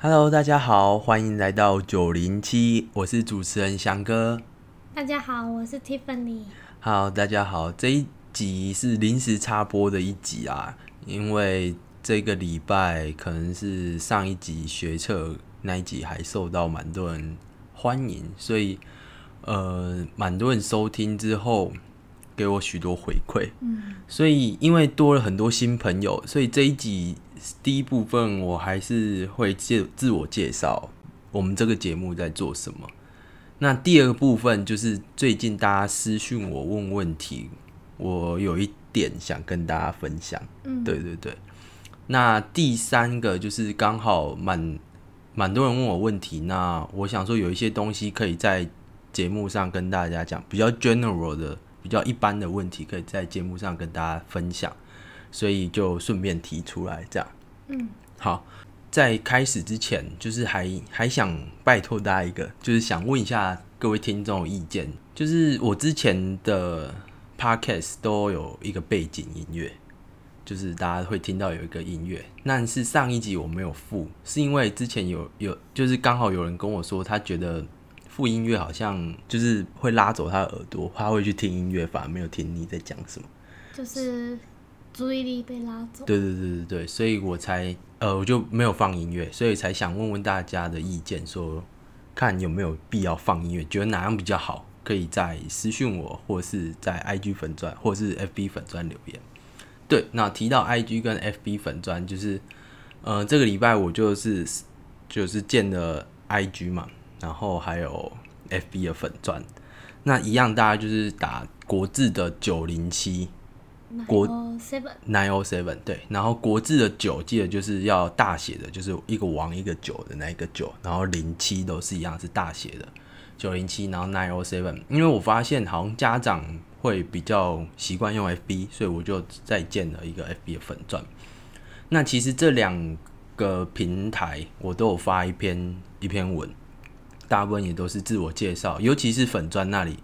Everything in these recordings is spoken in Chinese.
Hello，大家好，欢迎来到九零七，我是主持人翔哥。大家好，我是 Tiffany。好，大家好，这一集是临时插播的一集啊，因为这个礼拜可能是上一集学测那一集还受到蛮多人欢迎，所以呃，蛮多人收听之后给我许多回馈，嗯，所以因为多了很多新朋友，所以这一集第一部分我还是会介自我介绍，我们这个节目在做什么。那第二个部分就是最近大家私讯我问问题，我有一点想跟大家分享。嗯，对对对。那第三个就是刚好蛮蛮多人问我问题，那我想说有一些东西可以在节目上跟大家讲，比较 general 的、比较一般的问题，可以在节目上跟大家分享，所以就顺便提出来这样。嗯，好，在开始之前，就是还还想拜托大家一个，就是想问一下各位听众意见，就是我之前的 podcast 都有一个背景音乐，就是大家会听到有一个音乐，但是上一集我没有附，是因为之前有有就是刚好有人跟我说，他觉得附音乐好像就是会拉走他的耳朵，他会去听音乐，反而没有听你在讲什么。就是注意力被拉走。对对对对对，所以我才呃我就没有放音乐，所以才想问问大家的意见，说看有没有必要放音乐，觉得哪样比较好，可以在私讯我，或是在 IG 粉钻，或是 FB 粉钻留言。对，那提到 IG 跟 FB 粉钻，就是呃这个礼拜我就是就是建了 IG 嘛，然后还有 FB 的粉钻，那一样大家就是打国字的九零七。国 Seven Nine O Seven 对，然后国字的九记得就是要大写的，就是一个王一个九的那一个九，然后零七都是一样是大写的九零七，然后 Nine O Seven，因为我发现好像家长会比较习惯用 FB，所以我就再建了一个 FB 的粉钻。那其实这两个平台我都有发一篇一篇文，大部分也都是自我介绍，尤其是粉钻那里。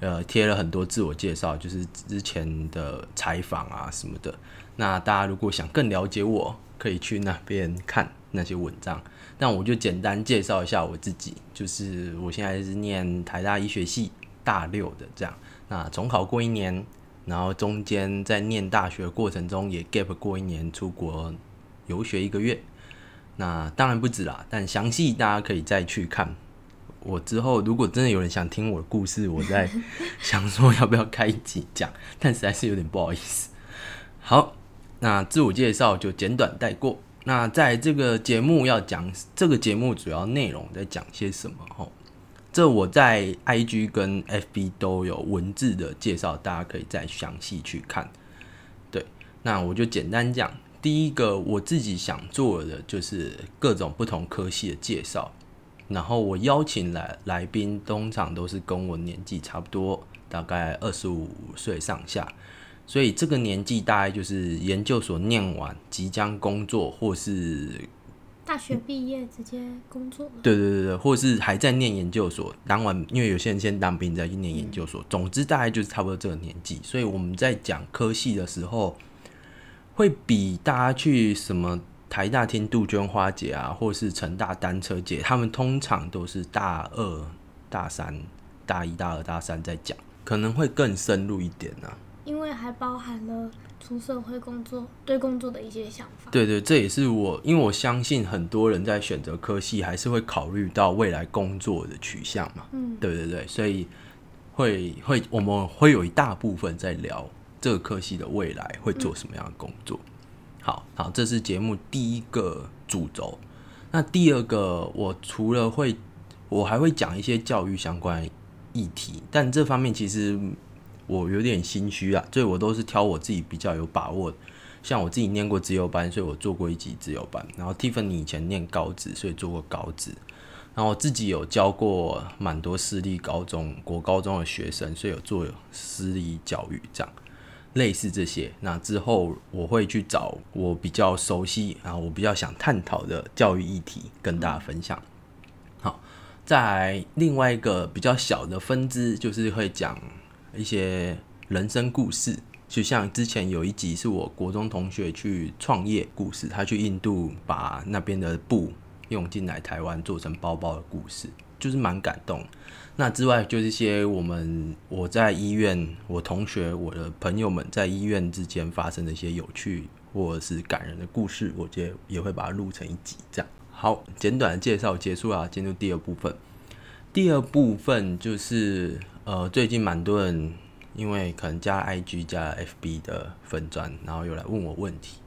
呃，贴了很多自我介绍，就是之前的采访啊什么的。那大家如果想更了解我，可以去那边看那些文章。那我就简单介绍一下我自己，就是我现在是念台大医学系大六的这样。那重考过一年，然后中间在念大学的过程中也 gap 过一年，出国游学一个月。那当然不止啦，但详细大家可以再去看。我之后如果真的有人想听我的故事，我在 想说要不要开一集讲，但实在是有点不好意思。好，那自我介绍就简短带过。那在这个节目要讲这个节目主要内容在讲些什么？吼，这我在 IG 跟 FB 都有文字的介绍，大家可以再详细去看。对，那我就简单讲。第一个我自己想做的就是各种不同科系的介绍。然后我邀请来来宾，通常都是跟我年纪差不多，大概二十五岁上下，所以这个年纪大概就是研究所念完，即将工作，或是大学毕业直接工作。对对对对，或是还在念研究所，当完，因为有些人先当兵再去念研究所，总之大概就是差不多这个年纪，所以我们在讲科系的时候，会比大家去什么。台大听杜鹃花节啊，或是成大单车节，他们通常都是大二、大三、大一、大二、大三在讲，可能会更深入一点呢。因为还包含了出社会工作对工作的一些想法。对对，这也是我，因为我相信很多人在选择科系，还是会考虑到未来工作的取向嘛。嗯，对对对，所以会会我们会有一大部分在聊这个科系的未来会做什么样的工作。好好，这是节目第一个主轴。那第二个，我除了会，我还会讲一些教育相关议题，但这方面其实我有点心虚啊，所以我都是挑我自己比较有把握。像我自己念过自由班，所以我做过一级自由班。然后 Tiffany 以前念高职，所以做过高职。然后我自己有教过蛮多私立高中、国高中的学生，所以有做私立教育这样。类似这些，那之后我会去找我比较熟悉，然后我比较想探讨的教育议题跟大家分享。好，在另外一个比较小的分支，就是会讲一些人生故事，就像之前有一集是我国中同学去创业故事，他去印度把那边的布用进来台湾做成包包的故事，就是蛮感动。那之外，就是一些我们我在医院，我同学、我的朋友们在医院之间发生的一些有趣或者是感人的故事，我觉得也会把它录成一集。这样好，简短的介绍结束了，进入第二部分。第二部分就是呃，最近蛮多人因为可能加了 IG 加 FB 的粉砖，然后又来问我问题。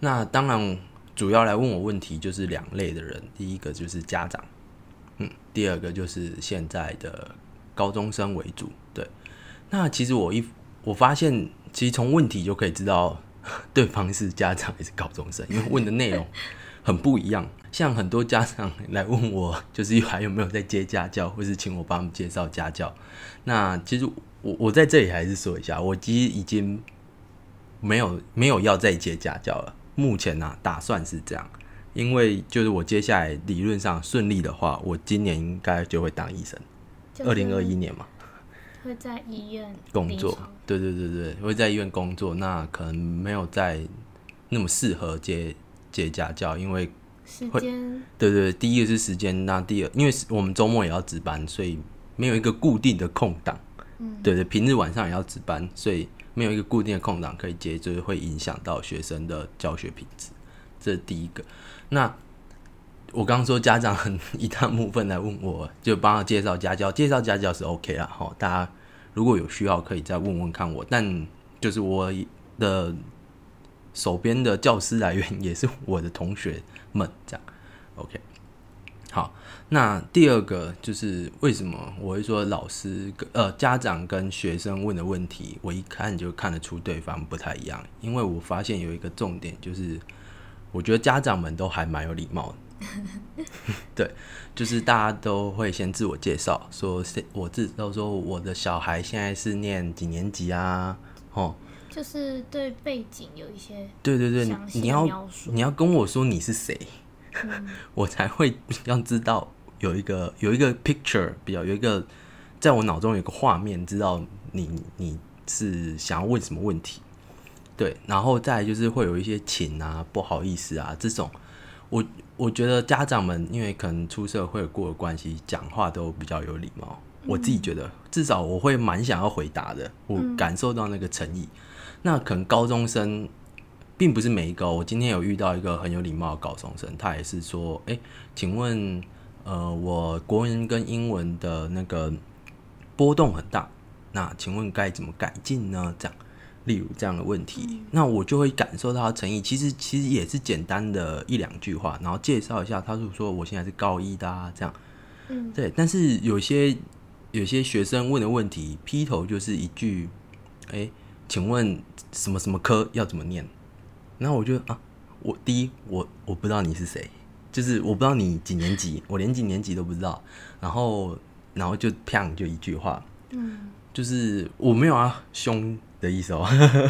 那当然，主要来问我问题就是两类的人，第一个就是家长，嗯，第二个就是现在的高中生为主。对，那其实我一我发现，其实从问题就可以知道 对方是家长还是高中生，因为问的内容很不一样。像很多家长来问我，就是还有没有在接家教，或是请我帮他们介绍家教。那其实我我在这里还是说一下，我其实已经没有没有要再接家教了。目前呢，打算是这样，因为就是我接下来理论上顺利的话，我今年应该就会当医生。二零二一年嘛，会在医院工作。对对对对，会在医院工作，那可能没有在那么适合接接家教，因为。时间对对，第一个是时间，那第二，因为我们周末也要值班，所以没有一个固定的空档。嗯，对对，平日晚上也要值班，所以没有一个固定的空档可以接，就是会影响到学生的教学品质。这是第一个。那我刚刚说家长很 一大部分来问我，就帮他介绍家教，介绍家教是 OK 啦。好，大家如果有需要可以再问问看我，但就是我的手边的教师来源 也是我的同学。们这样，OK，好，那第二个就是为什么我会说老师跟呃家长跟学生问的问题，我一看就看得出对方不太一样，因为我发现有一个重点就是，我觉得家长们都还蛮有礼貌的，对，就是大家都会先自我介绍，说是我自都说我的小孩现在是念几年级啊，哦。就是对背景有一些对对对，你要你要跟我说你是谁，我才会比较知道有一个有一个 picture，比较有一个在我脑中有个画面，知道你你是想要问什么问题。对，然后再就是会有一些请啊、不好意思啊这种，我我觉得家长们因为可能出社会过的关系，讲话都比较有礼貌。我自己觉得，至少我会蛮想要回答的，我感受到那个诚意。那可能高中生并不是每一个。我今天有遇到一个很有礼貌的高中生，他也是说：“哎，请问，呃，我国文跟英文的那个波动很大，那请问该怎么改进呢？”这样，例如这样的问题，那我就会感受到诚意。其实其实也是简单的一两句话，然后介绍一下。他是说我现在是高一的啊，这样，嗯，对。但是有些有些学生问的问题，劈头就是一句：“哎。”请问什么什么科要怎么念？然后我就啊，我第一我我不知道你是谁，就是我不知道你几年级，我连几年级都不知道。然后然后就啪就一句话，嗯，就是我没有啊凶的意思哦，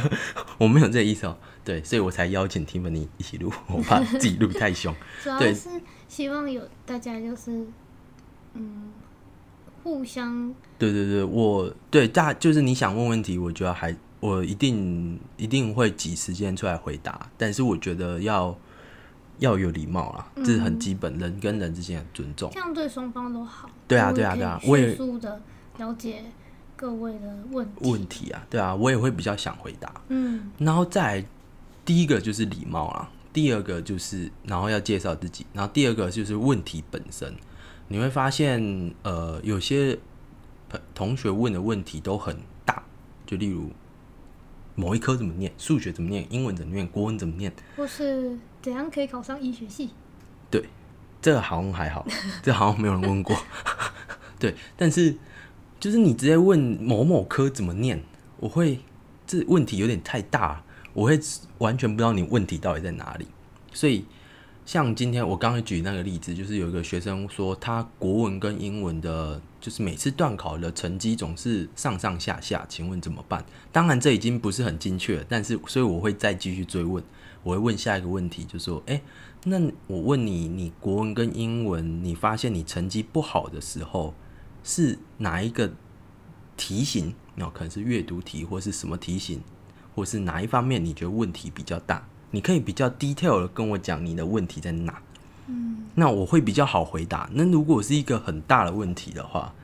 我没有这意思哦，对，所以我才邀请 Tiffany 一起录，我怕自己录太凶。主要是希望有大家就是嗯。互相对对对，我对大就是你想问问题，我觉得还我一定一定会挤时间出来回答，但是我觉得要要有礼貌啦，这是很基本，人跟人之间的尊重，这样对双方都好。对啊对啊对啊，我也速的了解各位的问问题啊，对啊，我也会比较想回答。嗯，然后再第一个就是礼貌啦，第二个就是然后要介绍自己，然后第二个就是问题本身。你会发现，呃，有些同学问的问题都很大，就例如某一科怎么念，数学怎么念，英文怎么念，国文怎么念，或是怎样可以考上医学系？对，这个好像还好，这好像没有人问过。对，但是就是你直接问某某科怎么念，我会这问题有点太大，我会完全不知道你问题到底在哪里，所以。像今天我刚才举那个例子，就是有一个学生说他国文跟英文的，就是每次段考的成绩总是上上下下，请问怎么办？当然这已经不是很精确，但是所以我会再继续追问，我会问下一个问题，就说：哎，那我问你，你国文跟英文，你发现你成绩不好的时候，是哪一个题型？那可能是阅读题，或是什么题型，或是哪一方面你觉得问题比较大？你可以比较 detail 的跟我讲你的问题在哪，嗯，那我会比较好回答。那如果是一个很大的问题的话，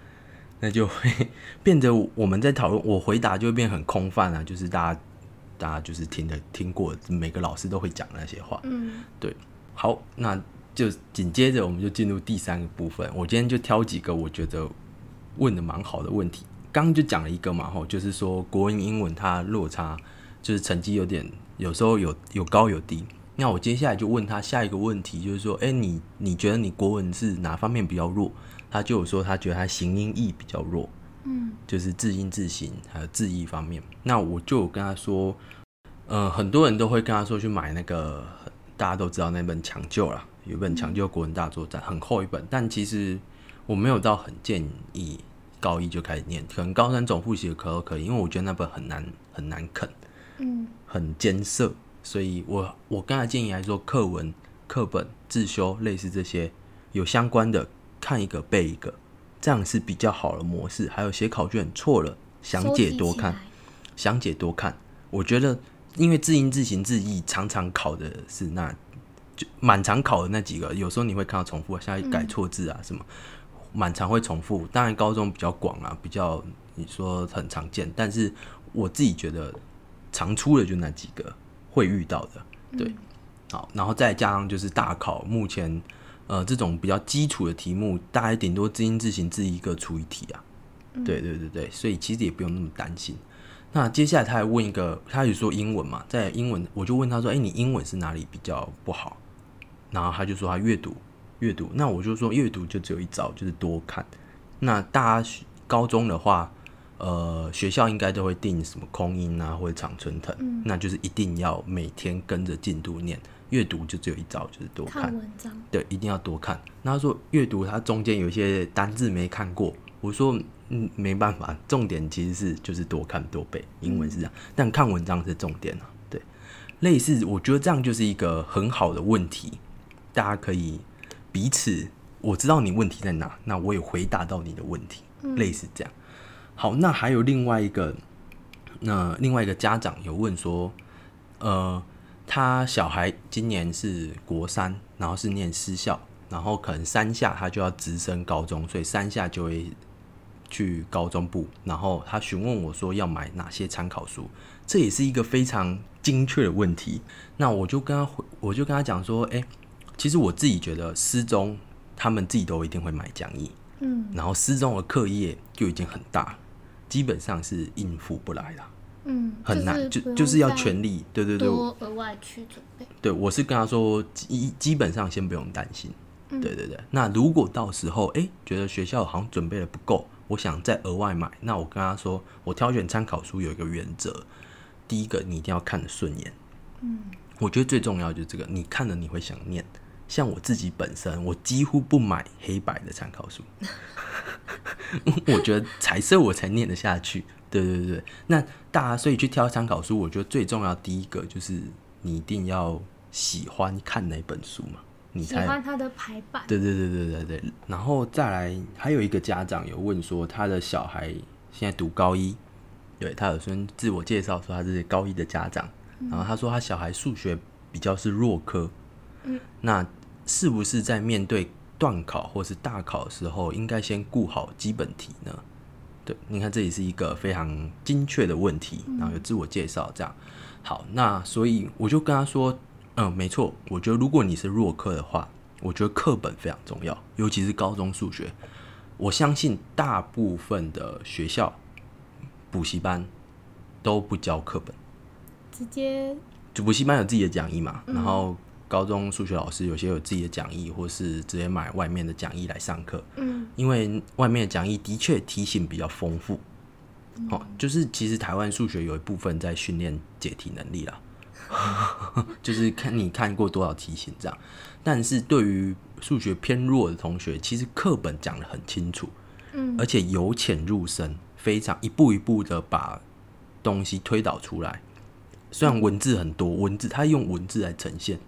那就会变得我们在讨论，我回答就会变很空泛啊，就是大家大家就是听的听过，每个老师都会讲那些话。嗯，对好，那就紧接着我们就进入第三个部分。我今天就挑几个我觉得问的蛮好的问题。刚刚就讲了一个嘛，吼，就是说国文、英文它落差，就是成绩有点，有时候有有高有低。那我接下来就问他下一个问题，就是说，哎、你你觉得你国文是哪方面比较弱？他就有说他觉得他形音义比较弱，嗯，就是字音字形还有字义方面。那我就有跟他说，呃，很多人都会跟他说去买那个大家都知道那本抢救啦，有一本抢救国文大作战，很厚一本，但其实我没有到很建议高一就开始念，可能高三总复习的课都可以，因为我觉得那本很难很难啃，嗯，很艰涩，所以我我刚才建议来说，课文、课本、自修类似这些有相关的，看一个背一个，这样是比较好的模式。还有写考卷错了，详解多看，详解多看。我觉得，因为字音、字形、字义常常考的是那，就蛮常考的那几个，有时候你会看到重复，像改错字啊什么，蛮常会重复。当然高中比较广啊，比较你说很常见，但是我自己觉得常出的就那几个会遇到的，对。好，然后再加上就是大考，目前呃这种比较基础的题目，大概顶多字音、字形、字一个出一题啊。对对对对，所以其实也不用那么担心。那接下来他还问一个，他有说英文嘛，在英文我就问他说：“哎、你英文是哪里比较不好？”然后他就说他阅读，阅读。那我就说阅读就只有一招，就是多看。那大家高中的话，呃，学校应该都会定什么空音啊，或者长春藤，嗯那就是一定要每天跟着进度念。阅读就只有一招，就是多看文章，对，一定要多看。那他说阅读，它中间有一些单字没看过，我说嗯没办法，重点其实是就是多看多背，英文是这样，但看文章是重点啊。对，类似我觉得这样就是一个很好的问题，大家可以彼此我知道你问题在哪，那我也回答到你的问题，类似这样。好，那还有另外一个，那另外一个家长有问说，呃，他小孩今年是国三，然后是念私校，然后可能三下他就要直升高中，所以三下就会去高中部。然后他询问我说要买哪些参考书，这也是一个非常精确的问题。那我就跟他回，我就跟他讲说，哎、其实我自己觉得失踪他们自己都一定会买讲义，嗯。然后失踪的课业就已经很大，基本上是应付不来了，嗯，很难，就就是就是要全力，对对再对，多额外去准备，对，我是跟他说，基基本上先不用担心。嗯。对对对，那如果到时候哎、诶觉得学校好像准备的不够，我想再额外买，那我跟他说，我挑选参考书有一个原则，第一个你一定要看得顺眼。嗯，我觉得最重要就是这个，你看了你会想念。像我自己本身，我几乎不买黑白的参考书，我觉得彩色我才念得下去。对对对。对，那大家所以去挑参考书，我觉得最重要第一个就是你一定要喜欢看哪本书嘛，你喜才欢它的排版，对对对对对对，然后再来，还有一个家长有问说，他的小孩现在读高一，对他有先自我介绍说他是高一的家长，然后他说他小孩数学比较是弱科，嗯，那是不是在面对段考或是大考的时候，应该先顾好基本题呢？对，你看这里是一个非常精确的问题，然后有自我介绍这样。好，那所以我就跟他说，嗯，没错，我觉得如果你是弱科的话，我觉得课本非常重要，尤其是高中数学。我相信大部分的学校补习班都不教课本，直接就补习班有自己的讲义嘛，然后高中数学老师有些有自己的讲义，或是直接买外面的讲义来上课。嗯因为外面的讲义的确题型比较丰富，哦，就是其实台湾数学有一部分在训练解题能力啦，就是看你看过多少题型这样。但是对于数学偏弱的同学，其实课本讲的很清楚，嗯而且由浅入深，非常一步一步的把东西推导出来。虽然文字很多，文字他用文字来呈现，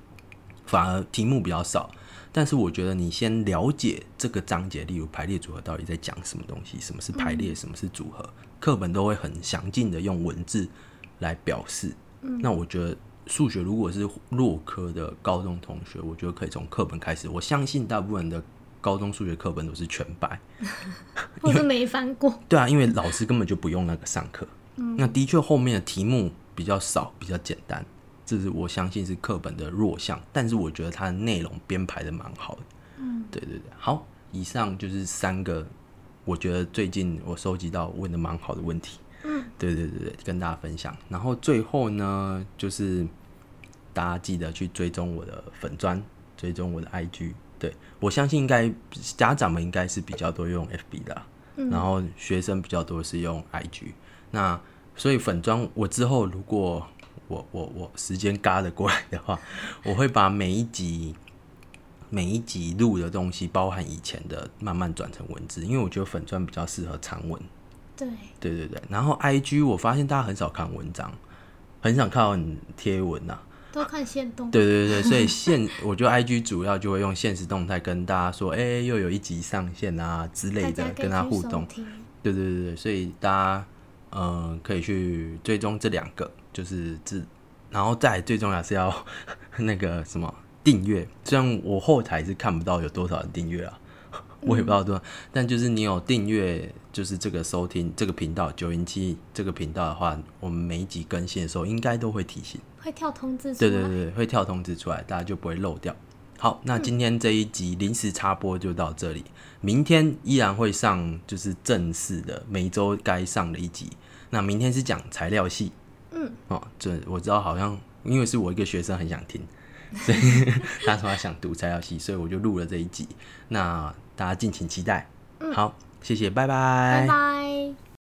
反而题目比较少。但是我觉得你先了解这个章节，例如排列组合到底在讲什么东西，什么是排列，什么是组合，课本都会很详尽的用文字来表示。那我觉得数学如果是弱科的高中同学，我觉得可以从课本开始。我相信大部分的高中数学课本都是全白，或是没翻过。对啊，因为老师根本就不用那个上课。那的确后面的题目比较少，比较简单，这是我相信是课本的弱项。但是我觉得它的内容编排的蛮好的。嗯，对对对，好，以上就是三个我觉得最近我收集到问的蛮好的问题。嗯，对对对对，跟大家分享。然后最后呢，就是大家记得去追踪我的粉砖，追踪我的 IG。对我相信应该家长们应该是比较多用 FB 的然后学生比较多是用 IG。那所以粉砖我之后如果我我我时间嘎得过来的话，我会把每一集每一集录的东西，包含以前的，慢慢转成文字，因为我觉得粉钻比较适合长文。对，对对对，然后 IG 我发现大家很少看文章，很少看贴文呐、都看现动。对对对，所以现我觉得 IG 主要就会用现实动态跟大家说，哎、又有一集上线啊之类的，跟他互动。对对对对，所以大家呃可以去追踪这两个，就是这，然后再最重要是要 那个什么订阅，虽然我后台是看不到有多少人订阅啊，我也不知道多少，但就是你有订阅，就是这个收听这个频道九零七这个频道的话，我们每一集更新的时候应该都会提醒。会跳通知出对来。对对，会跳通知出来，大家就不会漏掉。好，那今天这一集临时插播就到这里，明天依然会上就是正式的每周该上的一集。那明天是讲材料系嗯，哦，这我知道好像因为是我一个学生很想听，所以 他说他想读材料系，所以我就录了这一集。那大家敬请期待。好，谢谢，拜拜拜。